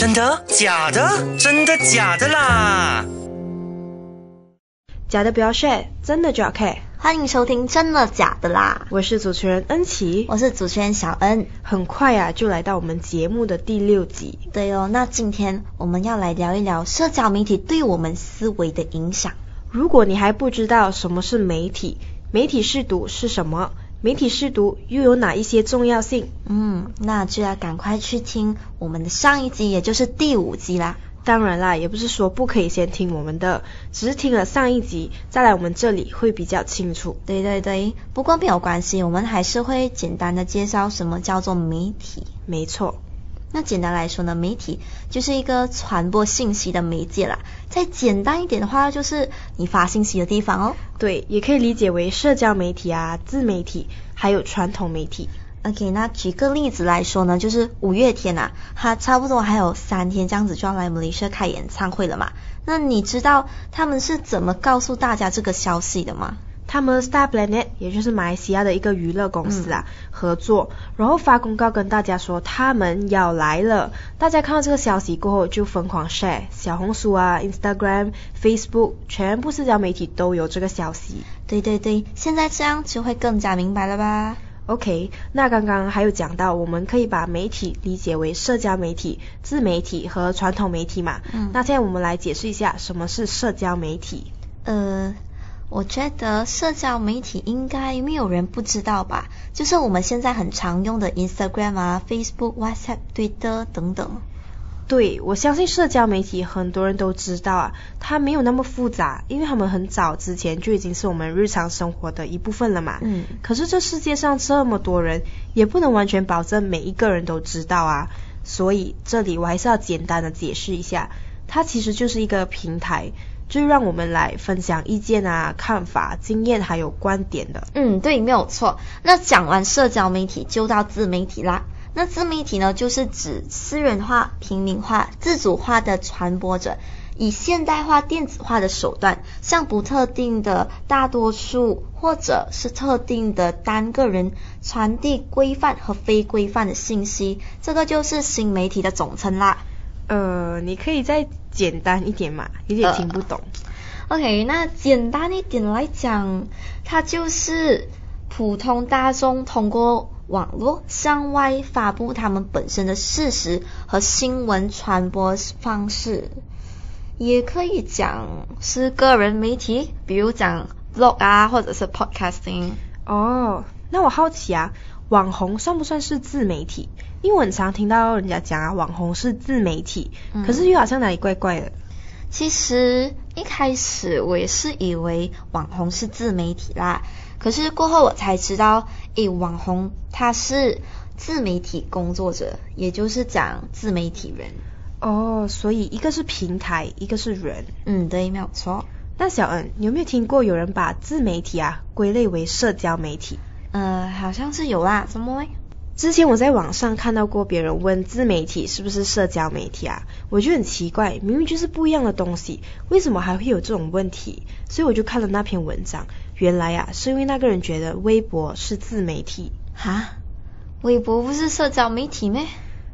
真的？假的？真的假的啦？假的不要 share，真的就要 care。欢迎收听真的假的啦，我是主持人恩琪，我是主持人小恩。很快啊，就来到我们节目的第六集。对哦，那今天我们要来聊一聊社交媒体对我们思维的影响。如果你还不知道什么是媒体，媒体试读是什么？媒体试读又有哪一些重要性？嗯，那就要赶快去听我们的上一集，也就是第五集啦。当然啦，也不是说不可以先听我们的，只是听了上一集再来我们这里会比较清楚。对对对，不过没有关系，我们还是会简单的介绍什么叫做媒体。没错，那简单来说呢，媒体就是一个传播信息的媒介啦。再简单一点的话，就是你发信息的地方哦。对，也可以理解为社交媒体啊、自媒体，还有传统媒体。OK，那举个例子来说呢，就是五月天呐，他差不多还有三天这样子就要来马来西亚开演唱会了嘛。那你知道他们是怎么告诉大家这个消息的吗？他们 Star Planet 也就是马来西亚的一个娱乐公司啊，合作，然后发公告跟大家说他们要来了。大家看到这个消息过后就疯狂 share，小红书啊、Instagram、Facebook，全部社交媒体都有这个消息。对对对，现在这样就会更加明白了吧？OK，那刚刚还有讲到，我们可以把媒体理解为社交媒体、自媒体和传统媒体嘛。嗯。那现在我们来解释一下什么是社交媒体。呃，我觉得社交媒体应该没有人不知道吧？就是我们现在很常用的 Instagram 啊、Facebook、WhatsApp、Twitter 等等。对，我相信社交媒体很多人都知道啊，它没有那么复杂，因为他们很早之前就已经是我们日常生活的一部分了嘛。嗯。可是这世界上这么多人，也不能完全保证每一个人都知道啊，所以这里我还是要简单的解释一下，它其实就是一个平台，就是让我们来分享意见啊、看法、经验还有观点的。嗯，对，没有错。那讲完社交媒体，就到自媒体啦。那自媒体呢，就是指私人化、平民化、自主化的传播者，以现代化、电子化的手段，向不特定的大多数或者是特定的单个人传递规范和非规范的信息，这个就是新媒体的总称啦。呃，你可以再简单一点嘛，有点听不懂。OK，那简单一点来讲，它就是普通大众通过。网络向外发布他们本身的事实和新闻传播方式，也可以讲是个人媒体，比如讲 blog 啊，或者是 podcasting。哦，那我好奇啊，网红算不算是自媒体？因为我很常听到人家讲啊，网红是自媒体，可是又好像哪里怪怪的。其实一开始我也是以为网红是自媒体啦。可是过后我才知道，诶，网红他是自媒体工作者，也就是讲自媒体人。哦，所以一个是平台，一个是人。嗯，对，没有错。那小恩，你有没有听过有人把自媒体啊归类为社交媒体？呃，好像是有啦，怎么嘞？之前我在网上看到过别人问自媒体是不是社交媒体啊，我就很奇怪，明明就是不一样的东西，为什么还会有这种问题？所以我就看了那篇文章。原来啊，是因为那个人觉得微博是自媒体。哈？微博不是社交媒体咩？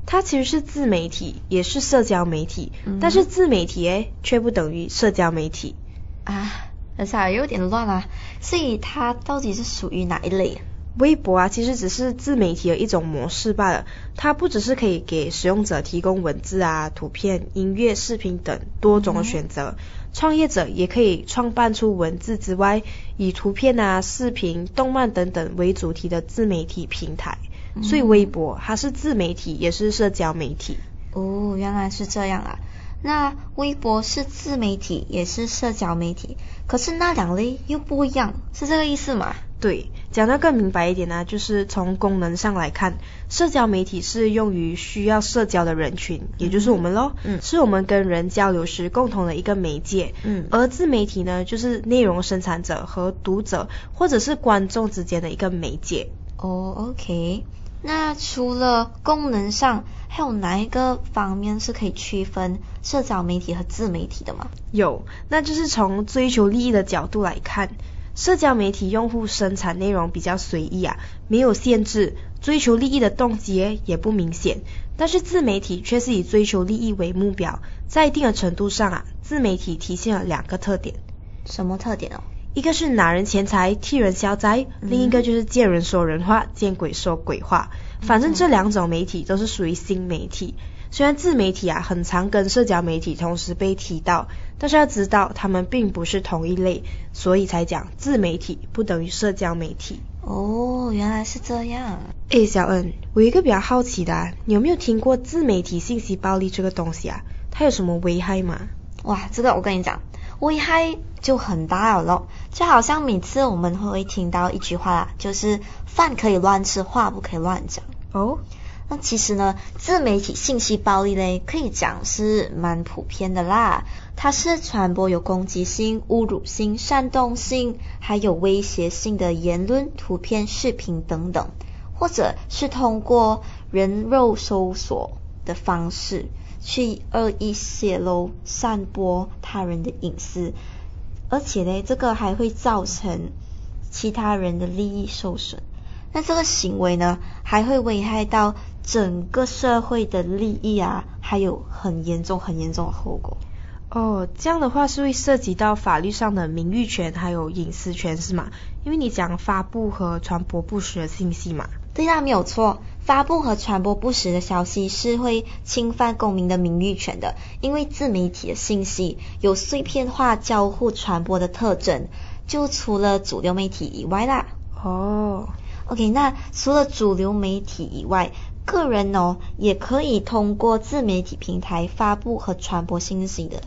它其实是自媒体，也是社交媒体，但是自媒体诶，却不等于社交媒体。啊，等下有点乱啊，所以它到底是属于哪一类？微博啊，其实只是自媒体的一种模式罢了。它不只是可以给使用者提供文字啊、图片、音乐、视频等多种的选择，创业者也可以创办出文字之外，以图片啊、视频、动漫等等为主题的自媒体平台。所以微博它是自媒体，也是社交媒体。哦，原来是这样啊。那微博是自媒体，也是社交媒体，可是那两类又不一样，是这个意思吗？对，讲得更明白一点呢，就是从功能上来看，社交媒体是用于需要社交的人群，也就是我们咯，嗯，是我们跟人交流时共同的一个媒介，嗯，而自媒体呢，就是内容生产者和读者或者是观众之间的一个媒介。哦，OK，那除了功能上，还有哪一个方面是可以区分社交媒体和自媒体的吗？有，那就是从追求利益的角度来看。社交媒体用户生产内容比较随意啊，没有限制，追求利益的动机也不明显。但是自媒体却是以追求利益为目标，在一定的程度上啊，自媒体体现了两个特点。什么特点哦？一个是拿人钱财替人消灾，另一个就是见人说人话，见鬼说鬼话。反正这两种媒体都是属于新媒体。虽然自媒体啊很常跟社交媒体同时被提到，但是要知道他们并不是同一类，所以才讲自媒体不等于社交媒体。哦，原来是这样。诶，小恩，我有一个比较好奇的，啊，你有没有听过自媒体信息暴力这个东西啊？它有什么危害吗？哇，这个我跟你讲。危害就很大了咯，就好像每次我们会听到一句话啦，就是饭可以乱吃，话不可以乱讲。哦，那其实呢，自媒体信息暴力嘞，可以讲是蛮普遍的啦。它是传播有攻击性、侮辱性、煽动性，还有威胁性的言论、图片、视频等等，或者是通过人肉搜索的方式。去恶意泄露、散播他人的隐私，而且呢，这个还会造成其他人的利益受损。那这个行为呢，还会危害到整个社会的利益啊，还有很严重、很严重的后果。哦，这样的话是会涉及到法律上的名誉权还有隐私权是吗？因为你讲发布和传播不实的信息嘛。对啊，没有错。发布和传播不实的消息是会侵犯公民的名誉权的，因为自媒体的信息有碎片化交互传播的特征，就除了主流媒体以外啦。哦，OK，那除了主流媒体以外，个人哦也可以通过自媒体平台发布和传播信息的。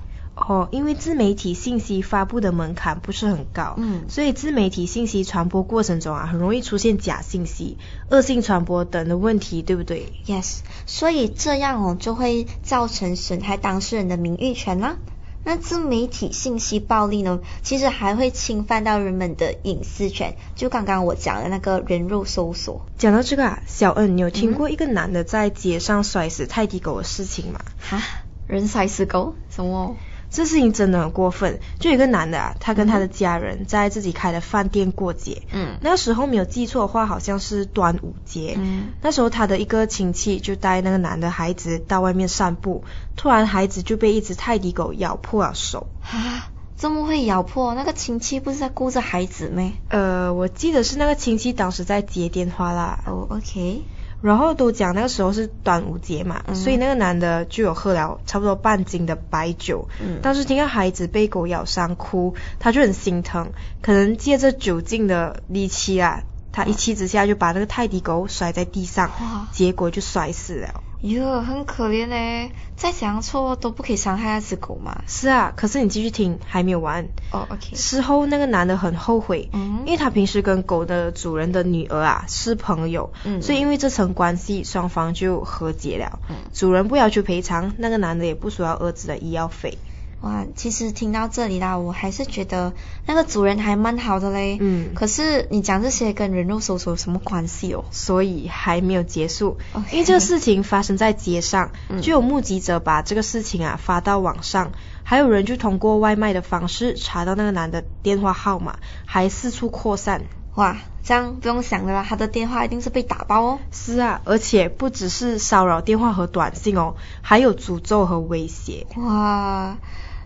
哦，因为自媒体信息发布的门槛不是很高，嗯，所以自媒体信息传播过程中啊，很容易出现假信息、恶性传播等的问题，对不对？Yes，所以这样哦，就会造成损害当事人的名誉权啦。那自媒体信息暴力呢，其实还会侵犯到人们的隐私权，就刚刚我讲的那个人肉搜索。讲到这个啊，小恩，你有听过一个男的在街上摔死泰迪狗的事情吗？哈，人摔死狗？什么？这事情真的很过分，就有一个男的啊，他跟他的家人在自己开的饭店过节。嗯。那时候没有记错的话，好像是端午节。嗯。那时候他的一个亲戚就带那个男的孩子到外面散步，突然孩子就被一只泰迪狗咬破了手。啊？这么会咬破？那个亲戚不是在顾着孩子吗？呃，我记得是那个亲戚当时在接电话啦。哦，OK。然后都讲那个时候是端午节嘛，所以那个男的就有喝了差不多半斤的白酒。嗯，当时听到孩子被狗咬伤哭，他就很心疼，可能借着酒劲的力气啊，他一气之下就把那个泰迪狗摔在地上，结果就摔死了。哟，很可怜嘞，再怎样错都不可以伤害那只狗嘛。是啊，可是你继续听，还没有完。哦，OK。事后那个男的很后悔，嗯，因为他平时跟狗的主人的女儿啊是朋友，嗯，所以因为这层关系，双方就和解了。嗯，主人不要求赔偿，那个男的也不需要儿子的医药费。哇，其实听到这里啦，我还是觉得那个主人还蛮好的嘞。嗯，可是你讲这些跟人肉搜索有什么关系哦？所以还没有结束，因为这个事情发生在街上，就有目击者把这个事情啊发到网上，还有人就通过外卖的方式查到那个男的电话号码，还四处扩散。哇，这样不用想了啦，他的电话一定是被打爆哦。是啊，而且不只是骚扰电话和短信哦，还有诅咒和威胁。哇。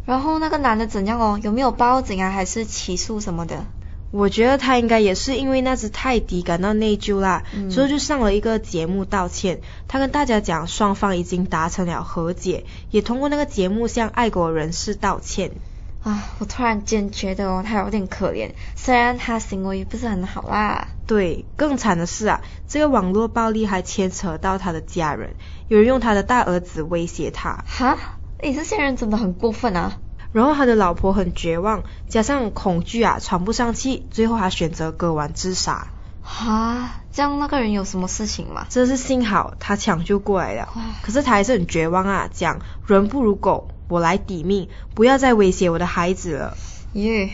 然后那个男的怎样哦？有没有报警啊？还是起诉什么的？我觉得他应该也是因为那只泰迪感到内疚啦，所以就上了一个节目道歉。他跟大家讲，双方已经达成了和解，也通过那个节目向爱国人士道歉。啊，我突然间觉得哦，他有点可怜，虽然他行为不是很好啦。对，更惨的是啊，这个网络暴力还牵扯到他的家人，有人用他的大儿子威胁他。哈？诶，这些人真的很过分啊！然后他的老婆很绝望，加上恐惧啊，喘不上气，最后他选择割腕自杀。哈，这样那个人有什么事情吗？真是幸好他抢救过来了。可是他还是很绝望啊，讲人不如狗，我来抵命，不要再威胁我的孩子了。耶，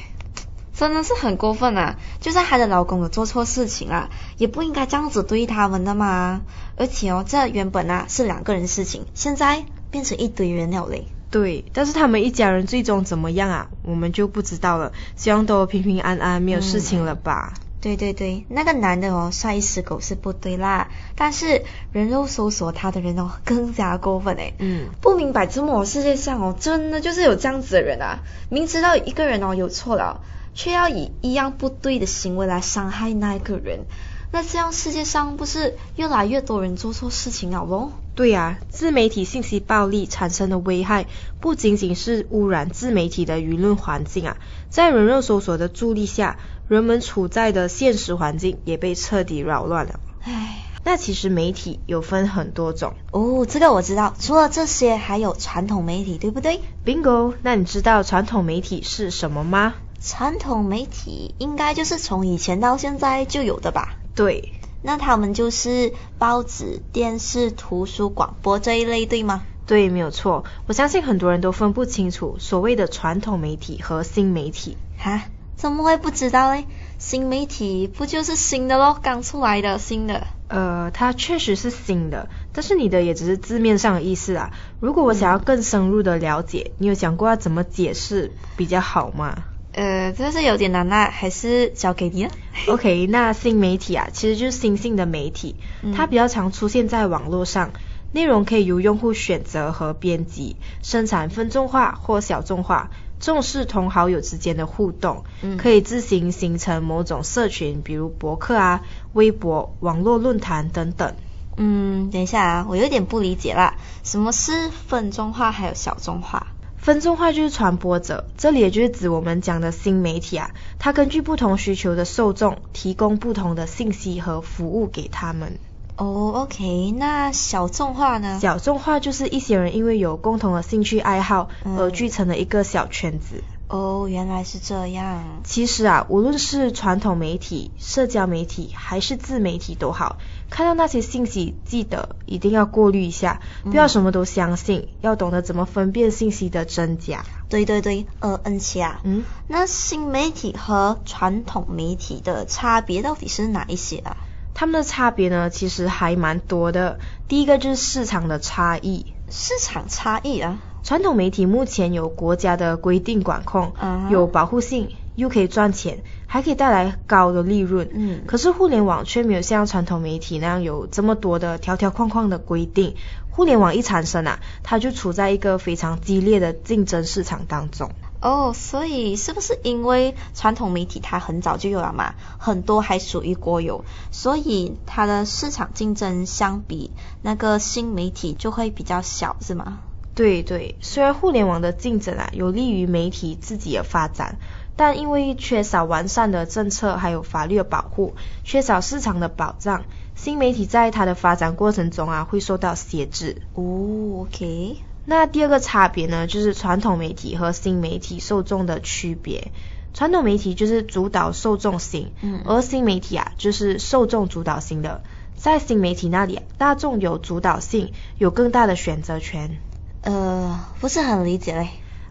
真的是很过分啊！就算她的老公有做错事情啊，也不应该这样子对他们的嘛。而且哦，这原本啊是两个人事情，现在。变成一堆人了嘞。对，但是他们一家人最终怎么样啊？我们就不知道了。希望都平平安安，没有事情了吧？对对对，那个男的哦，帅死狗是不对啦，但是人肉搜索他的人哦，更加过分诶。嗯，不明白怎么世界上哦，真的就是有这样子的人啊，明知道一个人哦有错了，却要以一样不对的行为来伤害那一个人。那这样世界上不是越来越多人做错事情了咯？对啊，自媒体信息暴力产生的危害不仅仅是污染自媒体的舆论环境啊，在人肉搜索的助力下，人们处在的现实环境也被彻底扰乱了。唉，那其实媒体有分很多种哦，这个我知道，除了这些还有传统媒体，对不对？Bingo，那你知道传统媒体是什么吗？传统媒体应该就是从以前到现在就有的吧？对，那他们就是报纸、电视、图书、广播这一类，对吗？对，没有错。我相信很多人都分不清楚所谓的传统媒体和新媒体。哈？怎么会不知道嘞？新媒体不就是新的咯，刚出来的新的。呃，它确实是新的，但是你的也只是字面上的意思啊。如果我想要更深入的了解，你有想过要怎么解释比较好吗？呃，这是有点难啦，还是交给你了。OK，那新媒体啊，其实就是新兴的媒体，它比较常出现在网络上，内容可以由用户选择和编辑，生产分众化或小众化，重视同好友之间的互动，可以自行形成某种社群，比如博客啊、微博、网络论坛等等。嗯，等一下啊，我有点不理解啦，什么是分众化还有小众化？分众化就是传播者，这里也就是指我们讲的新媒体啊，它根据不同需求的受众，提供不同的信息和服务给他们。哦，OK，那小众化呢？小众化就是一些人因为有共同的兴趣爱好而聚成了一个小圈子。哦，原来是这样。其实啊，无论是传统媒体、社交媒体还是自媒体都好，看到那些信息，记得一定要过滤一下，不要什么都相信，要懂得怎么分辨信息的真假。对对对，呃，恩琪啊，嗯，那新媒体和传统媒体的差别到底是哪一些啊？他们的差别呢，其实还蛮多的。第一个就是市场的差异。市场差异啊。传统媒体目前有国家的规定管控，有保护性，又可以赚钱，还可以带来高的利润。嗯，可是互联网却没有像传统媒体那样有这么多的条条框框的规定。互联网一产生啊，它就处在一个非常激烈的竞争市场当中。哦，所以是不是因为传统媒体它很早就有了嘛，很多还属于国有，所以它的市场竞争相比那个新媒体就会比较小，是吗？对对，虽然互联网的竞争啊有利于媒体自己的发展，但因为缺少完善的政策还有法律的保护，缺少市场的保障，新媒体在它的发展过程中啊会受到限制。哦，OK。那第二个差别呢，就是传统媒体和新媒体受众的区别。传统媒体就是主导受众型，嗯，而新媒体啊就是受众主导型的。在新媒体那里，大众有主导性，有更大的选择权。呃，不是很理解嘞。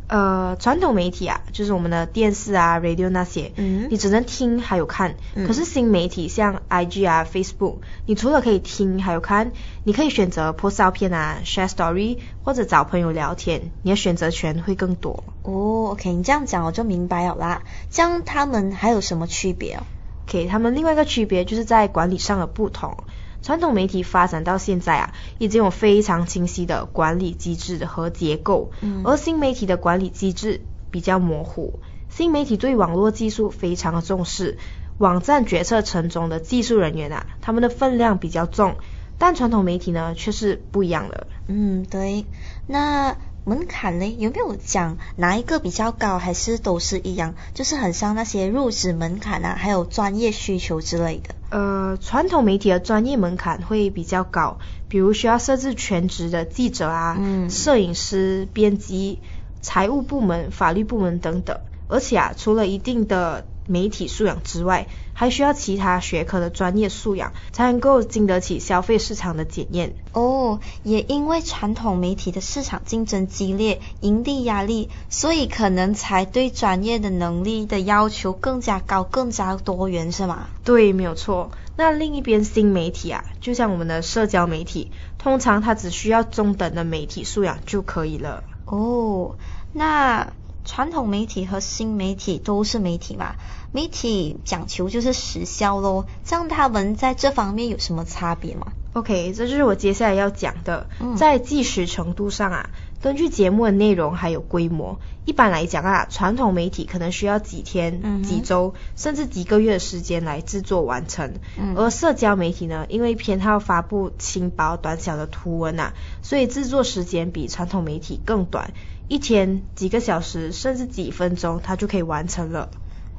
呃，传统媒体啊，就是我们的电视啊、radio 那些，嗯，你只能听还有看。嗯。可是新媒体像 IG 啊、Facebook，你除了可以听还有看，你可以选择 post 照片啊、share story 或者找朋友聊天，你的选择权会更多。哦，OK，你这样讲我就明白了啦。这样他们还有什么区别哦？OK，他们另外一个区别就是在管理上的不同。传统媒体发展到现在啊，已经有非常清晰的管理机制和结构，而新媒体的管理机制比较模糊。新媒体对网络技术非常的重视，网站决策层中的技术人员啊，他们的分量比较重，但传统媒体呢却是不一样的。嗯，对，那。门槛呢，有没有讲哪一个比较高，还是都是一样？就是很像那些入职门槛啊，还有专业需求之类的。呃，传统媒体的专业门槛会比较高，比如需要设置全职的记者啊、摄影师、编辑、财务部门、法律部门等等。而且啊，除了一定的媒体素养之外，还需要其他学科的专业素养，才能够经得起消费市场的检验。哦，也因为传统媒体的市场竞争激烈，盈利压力，所以可能才对专业的能力的要求更加高，更加多元，是吗？对，没有错。那另一边新媒体啊，就像我们的社交媒体，通常它只需要中等的媒体素养就可以了。哦，那。传统媒体和新媒体都是媒体嘛，媒体讲求就是时效咯，这样他们在这方面有什么差别吗？OK，这就是我接下来要讲的，在计时程度上啊。根据节目的内容还有规模，一般来讲啊，传统媒体可能需要几天、几周，甚至几个月的时间来制作完成。而社交媒体呢，因为偏好发布轻薄短小的图文啊，所以制作时间比传统媒体更短，一天几个小时，甚至几分钟，它就可以完成了。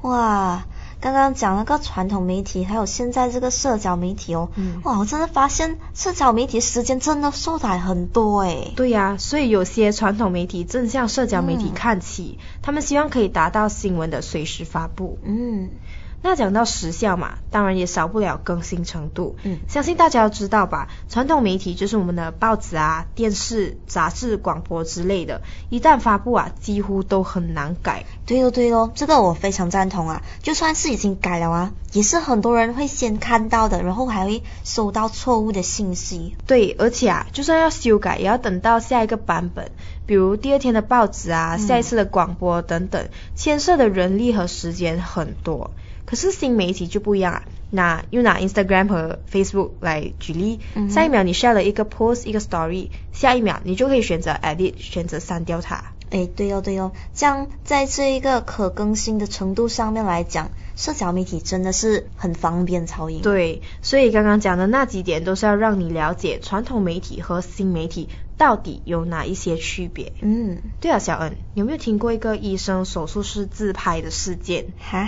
哇！刚刚讲那个传统媒体，还有现在这个社交媒体哦，哇，我真的发现社交媒体时间真的缩短很多诶。对呀，所以有些传统媒体正向社交媒体看齐，他们希望可以达到新闻的随时发布。嗯。那讲到时效嘛，当然也少不了更新程度。嗯，相信大家都知道吧，传统媒体就是我们的报纸啊、电视、杂志、广播之类的，一旦发布啊，几乎都很难改。对喽对喽，这个我非常赞同啊。就算是已经改了啊，也是很多人会先看到的，然后还会收到错误的信息。对，而且啊，就算要修改，也要等到下一个版本，比如第二天的报纸啊、下一次的广播等等，牵涉的人力和时间很多。可是新媒体就不一样啊，那又拿 Instagram 和 Facebook 来举例，下一秒你 share 了一个 post 一个 story，下一秒你就可以选择 edit 选择删掉它。哎，对哦对哦，这样在这一个可更新的程度上面来讲，社交媒体真的是很方便超英。对，所以刚刚讲的那几点都是要让你了解传统媒体和新媒体到底有哪一些区别。嗯，对啊，小恩，有没有听过一个医生手术室自拍的事件？哈？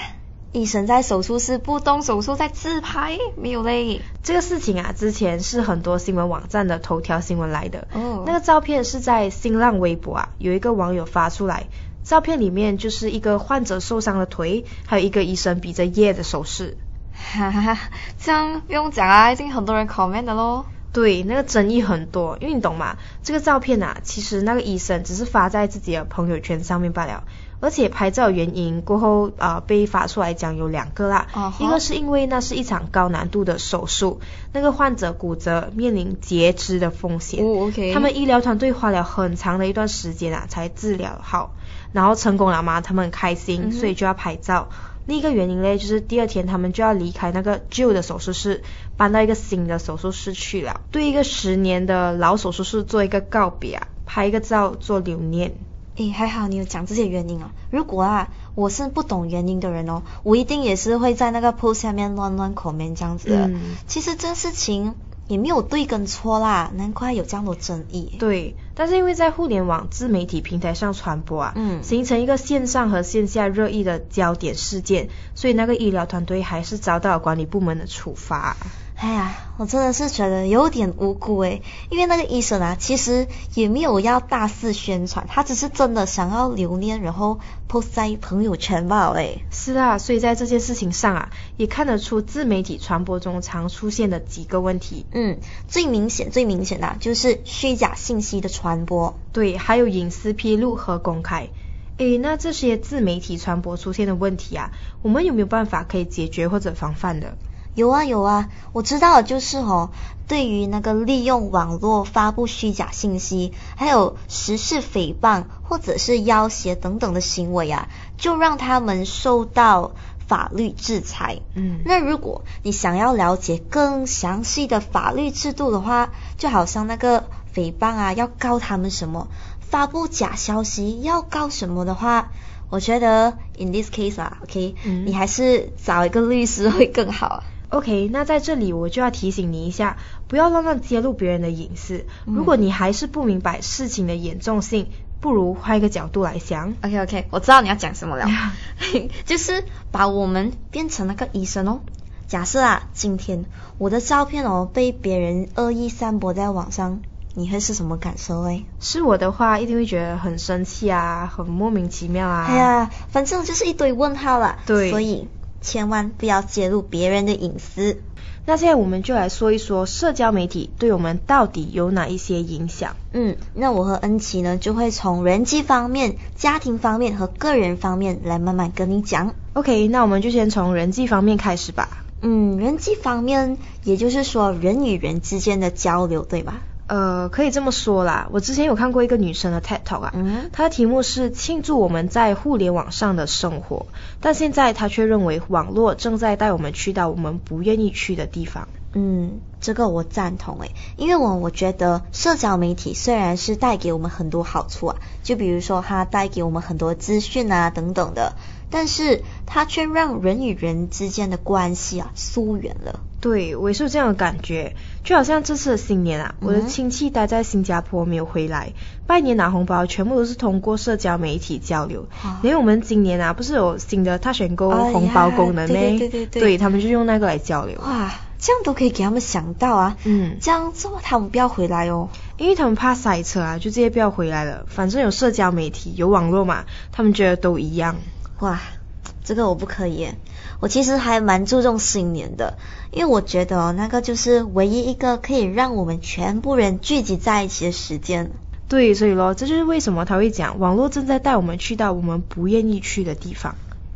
医生在手术室不动手术，在自拍，没有嘞。这个事情啊，之前是很多新闻网站的头条新闻来的。哦。那个照片是在新浪微博啊，有一个网友发出来，照片里面就是一个患者受伤的腿，还有一个医生比着耶的手势。哈哈，这样不用讲啊，已经很多人 comment 的喽。对，那个争议很多，因为你懂嘛，这个照片啊，其实那个医生只是发在自己的朋友圈上面罢了。而且拍照原因过后啊被发出来讲有两个啦，一个是因为那是一场高难度的手术，那个患者骨折面临截肢的风险，他们医疗团队花了很长的一段时间啊才治疗好，然后成功了嘛，他们很开心，所以就要拍照。另一个原因嘞就是第二天他们就要离开那个旧的手术室，搬到一个新的手术室去了，对一个十年的老手术室做一个告别啊，拍一个照做留念。诶，还好你有讲这些原因啊。如果啊，我是不懂原因的人哦，我一定也是会在那个 post 下面乱乱 comment 这样子的。其实这事情也没有对跟错啦，难怪有这样的争议。对，但是因为在互联网自媒体平台上传播啊，嗯，形成一个线上和线下热议的焦点事件，所以那个医疗团队还是遭到管理部门的处罚。哎呀，我真的是觉得有点无辜诶，因为那个医生啊，其实也没有要大肆宣传，他只是真的想要留念，然后 post 在朋友圈吧诶。是啊，所以在这件事情上啊，也看得出自媒体传播中常出现的几个问题。嗯，最明显、最明显的就是虚假信息的传播。对，还有隐私披露和公开。诶，那这些自媒体传播出现的问题啊，我们有没有办法可以解决或者防范的？有啊有啊，我知道就是哦，对于那个利用网络发布虚假信息，还有实施诽谤或者是要挟等等的行为啊，就让他们受到法律制裁。嗯，那如果你想要了解更详细的法律制度的话，就好像那个诽谤啊，要告他们什么，发布假消息要告什么的话，我觉得 in this case 啊，OK，你还是找一个律师会更好。OK，那在这里我就要提醒你一下，不要乱乱揭露别人的隐私。如果你还是不明白事情的严重性，不如换一个角度来想。OK OK，我知道你要讲什么了，就是把我们变成那个医生哦。假设啊，今天我的照片哦被别人恶意散播在网上，你会是什么感受嘞？是我的话，一定会觉得很生气啊，很莫名其妙啊。哎呀，反正就是一堆问号啦。对，所以。千万不要揭露别人的隐私。那现在我们就来说一说社交媒体对我们到底有哪一些影响。嗯，那我和恩琪呢就会从人际方面、家庭方面和个人方面来慢慢跟你讲。OK，那我们就先从人际方面开始吧。嗯，人际方面，也就是说人与人之间的交流，对吧？呃，可以这么说啦。我之前有看过一个女生的 TED Talk 啊，她的题目是庆祝我们在互联网上的生活，但现在她却认为网络正在带我们去到我们不愿意去的地方。嗯，这个我赞同诶，因为我我觉得社交媒体虽然是带给我们很多好处啊，就比如说它带给我们很多资讯啊等等的，但是它却让人与人之间的关系啊疏远了。对，我也是有这样的感觉，就好像这次的新年啊，我的亲戚待在新加坡没有回来，拜年拿红包全部都是通过社交媒体交流。因为我们今年啊，不是有新的他选购红包功能咩？对对对，对他们就用那个来交流。哇，这样都可以给他们想到啊。嗯，这样这么他们不要回来哦，因为他们怕塞车啊，就直接不要回来了。反正有社交媒体，有网络嘛，他们觉得都一样。哇，这个我不可以。我其实还蛮注重新年的，因为我觉得哦，那个就是唯一一个可以让我们全部人聚集在一起的时间。对，所以咯，这就是为什么他会讲网络正在带我们去到我们不愿意去的地方。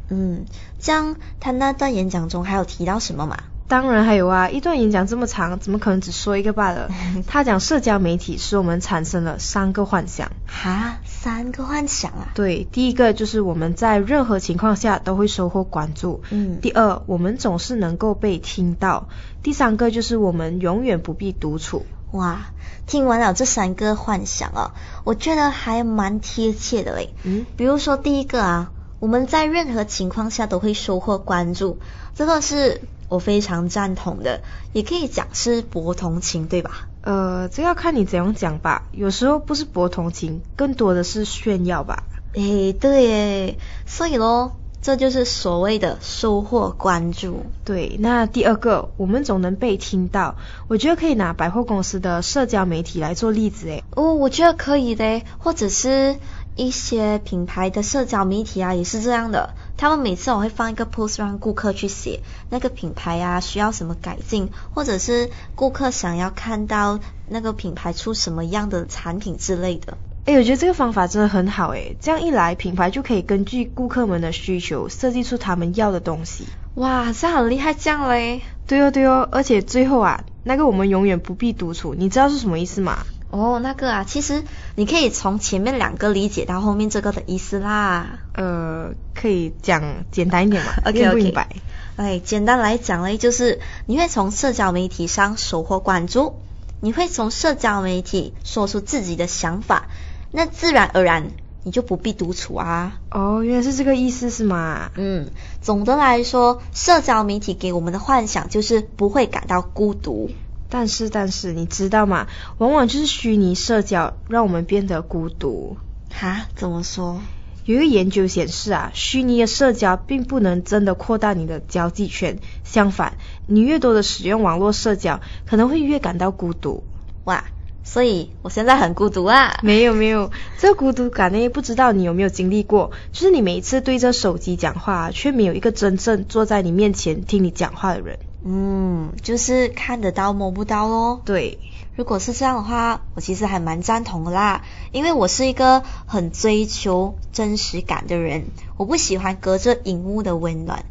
嗯，这样他那段演讲中还有提到什么吗？当然还有啊，一段演讲这么长，怎么可能只说一个罢了？他讲社交媒体使我们产生了三个幻想。哈，三个幻想啊？对，第一个就是我们在任何情况下都会收获关注。嗯。第二，我们总是能够被听到。第三个就是我们永远不必独处。哇，听完了这三个幻想啊，我觉得还蛮贴切的嘞。嗯。比如说第一个啊，我们在任何情况下都会收获关注，这个是。我非常赞同的，也可以讲是博同情，对吧？呃，这要看你怎样讲吧。有时候不是博同情，更多的是炫耀吧。诶，对诶，所以咯，这就是所谓的收获关注。对，那第二个，我们总能被听到。我觉得可以拿百货公司的社交媒体来做例子诶。哦，我觉得可以的，或者是一些品牌的社交媒体啊，也是这样的。他们每次我会放一个 post 让顾客去写那个品牌啊需要什么改进，或者是顾客想要看到那个品牌出什么样的产品之类的。哎，我觉得这个方法真的很好哎，这样一来品牌就可以根据顾客们的需求设计出他们要的东西。哇，这很厉害，这样嘞。对哦对哦，而且最后啊，那个我们永远不必独处，你知道是什么意思吗？哦，那个啊，其实你可以从前面两个理解到后面这个的意思啦。呃，可以讲简单一点吗？OK OK。哎，简单来讲嘞，就是你会从社交媒体上收获关注，你会从社交媒体说出自己的想法，那自然而然你就不必独处啊。哦，原来是这个意思是吗？嗯，总的来说，社交媒体给我们的幻想就是不会感到孤独。但是，但是，你知道吗？往往就是虚拟社交让我们变得孤独。哈？怎么说？有一个研究显示啊，虚拟的社交并不能真的扩大你的交际圈，相反，你越多的使用网络社交，可能会越感到孤独。哇，所以我现在很孤独啊？没有没有，这个孤独感呢，不知道你有没有经历过？就是你每一次对着手机讲话，却没有一个真正坐在你面前听你讲话的人。嗯，就是看得到摸不到咯。对，如果是这样的话，我其实还蛮赞同的啦，因为我是一个很追求真实感的人，我不喜欢隔着荧幕的温暖。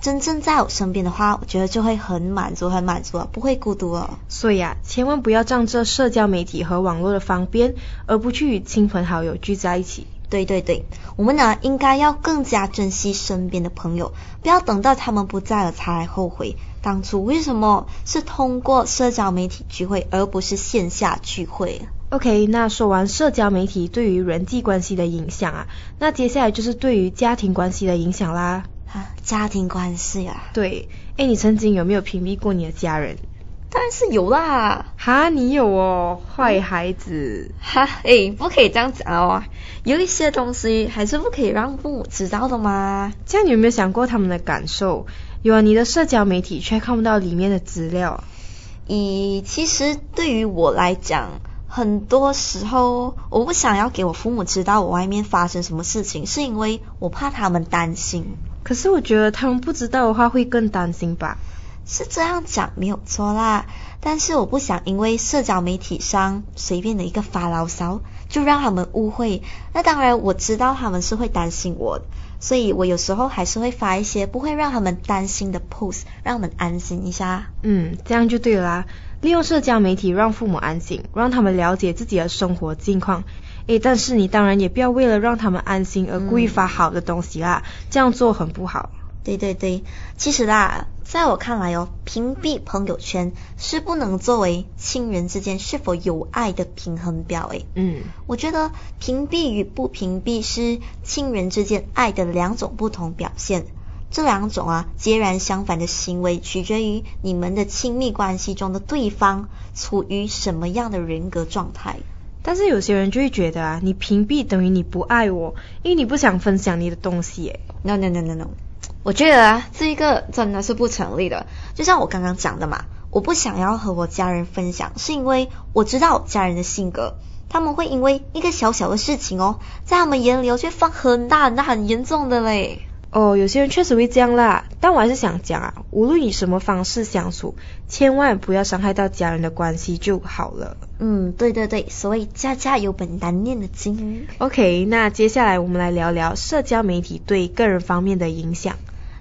真正在我身边的话，我觉得就会很满足，很满足了，不会孤独了。所以啊，千万不要仗着社交媒体和网络的方便，而不去与亲朋好友聚在一起。对对对，我们呢应该要更加珍惜身边的朋友，不要等到他们不在了才后悔。当初为什么是通过社交媒体聚会，而不是线下聚会？OK，那说完社交媒体对于人际关系的影响啊，那接下来就是对于家庭关系的影响啦。啊，家庭关系啊？对，哎，你曾经有没有屏蔽过你的家人？当然是有啦。哈，你有哦，坏孩子。哈，哎，不可以这样讲哦，有一些东西还是不可以让父母知道的嘛。这样你有没有想过他们的感受？有啊，你的社交媒体却看不到里面的资料。咦其实对于我来讲，很多时候我不想要给我父母知道我外面发生什么事情，是因为我怕他们担心。可是我觉得他们不知道的话会更担心吧？是这样讲没有错啦，但是我不想因为社交媒体上随便的一个发牢骚，就让他们误会。那当然我知道他们是会担心我。所以我有时候还是会发一些不会让他们担心的 post，让他们安心一下。嗯，这样就对了。利用社交媒体让父母安心，让他们了解自己的生活近况。诶，但是你当然也不要为了让他们安心而故意发好的东西啦，这样做很不好。对对对，其实啦，在我看来哦，屏蔽朋友圈是不能作为亲人之间是否有爱的平衡表诶。嗯，我觉得屏蔽与不屏蔽是亲人之间爱的两种不同表现。这两种啊截然相反的行为，取决于你们的亲密关系中的对方处于什么样的人格状态。但是有些人就会觉得啊，你屏蔽等于你不爱我，因为你不想分享你的东西。诶 No no no no no，我觉得啊，这一个真的是不成立的。就像我刚刚讲的嘛，我不想要和我家人分享，是因为我知道家人的性格，他们会因为一个小小的事情哦，在他们眼里哦，却放很大很大很严重的嘞。哦，有些人确实会这样啦，但我还是想讲啊，无论以什么方式相处，千万不要伤害到家人的关系就好了。嗯，对对对，所谓家家有本难念的经。OK，那接下来我们来聊聊社交媒体对个人方面的影响。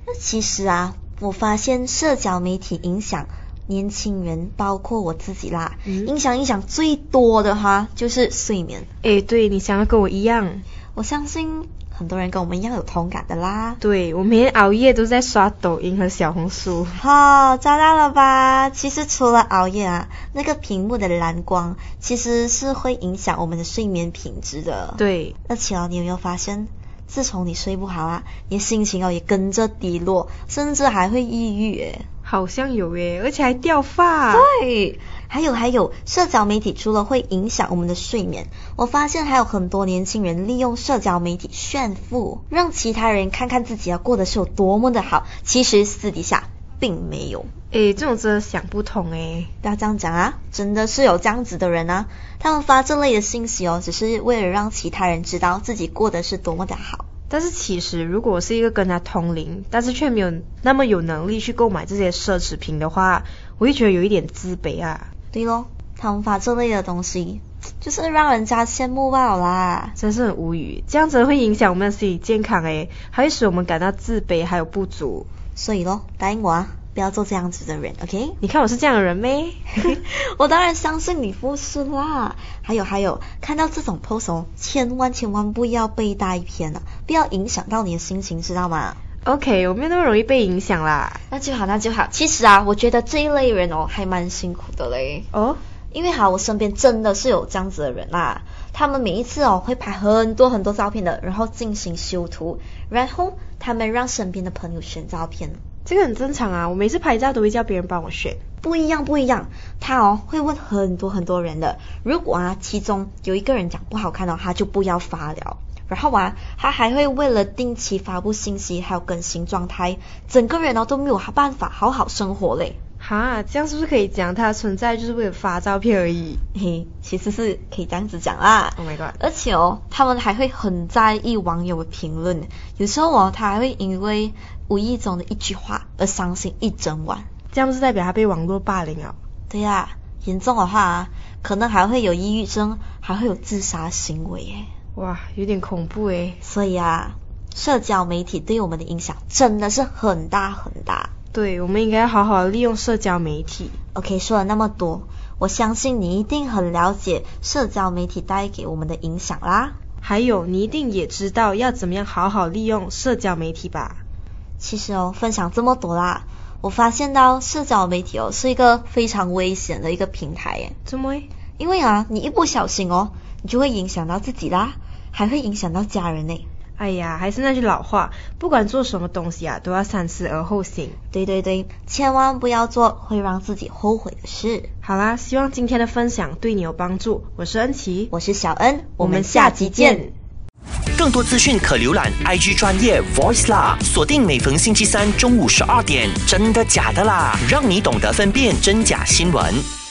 那其实啊，我发现社交媒体影响年轻人，包括我自己啦，嗯影响影响最多的哈就是睡眠。诶，对你想要跟我一样，我相信很多人跟我们一样有同感的啦。对我每天熬夜都在刷抖音和小红书。好、抓到了吧？其实除了熬夜啊，那个屏幕的蓝光其实是会影响我们的睡眠品质的。，对，而且哦，你有没有发现，自从你睡不好啊，你的心情哦也跟着低落，甚至还会抑郁诶。好像有诶，而且还掉发。对，还有还有，社交媒体除了会影响我们的睡眠，我发现还有很多年轻人利用社交媒体炫富，让其他人看看自己啊过得是有多么的好，其实私底下并没有。诶，这种真的想不通诶。不要这样讲啊，真的是有这样子的人啊，他们发这类的信息哦，只是为了让其他人知道自己过得是多么的好。但是其实，如果我是一个跟他同龄，但是却没有那么有能力去购买这些奢侈品的话，我会觉得有一点自卑啊。对咯，他们发这类的东西，就是让人家羡慕罢了啦。真是很无语，这样子会影响我们的心理健康诶，还会使我们感到自卑还有不足。所以咯，答应我啊，不要做这样子的人，OK？你看我是这样的人咩？我当然相信你不是啦。还有还有，看到这种 post 哦，千万千万不要被带偏啊，不要影响到你的心情，知道吗？OK，我没有那么容易被影响啦。那就好，那就好。其实啊，我觉得这一类人哦，还蛮辛苦的嘞。哦，因为哈，我身边真的是有这样子的人啦，他们每一次哦会拍很多很多照片的，然后进行修图，然后他们让身边的朋友选照片。这个很正常啊，我每次拍照都会叫别人帮我选。不一样，不一样。他哦会问很多很多人的，如果啊其中有一个人讲不好看的，他就不要发了。然后啊，他还会为了定期发布信息，还有更新状态，整个人哦都没有办法好好生活嘞。哈，这样是不是可以讲它的存在就是为了发照片而已嘿，其实是可以这样子讲啦。？Oh my god！而且哦，他们还会很在意网友的评论，有时候哦，他还会因为无意中的一句话而伤心一整晚。这样是代表他被网络霸凌啊？对呀、严重的话啊，可能还会有抑郁症，还会有自杀行为耶。哇，有点恐怖诶。所以啊，社交媒体对我们的影响真的是很大很大。对，我们应该要好好利用社交媒体。OK，说了那么多，我相信你一定很了解社交媒体带给我们的影响啦。还有，你一定也知道要怎么样好好利用社交媒体吧？其实哦，分享这么多啦，我发现到社交媒体哦是一个非常危险的一个平台耶。怎么？因为啊，你一不小心哦，你就会影响到自己啦，还会影响到家人呢。哎呀，还是那句老话，不管做什么东西啊，都要三思而后行。对对对，千万不要做会让自己后悔的事。好啦，希望今天的分享对你有帮助。我是恩琪，我是小恩，我们下集见。更多资讯可浏览 IG 专业 Voice 啦，锁定每逢星期三中午十二点，真的假的啦，让你懂得分辨真假新闻。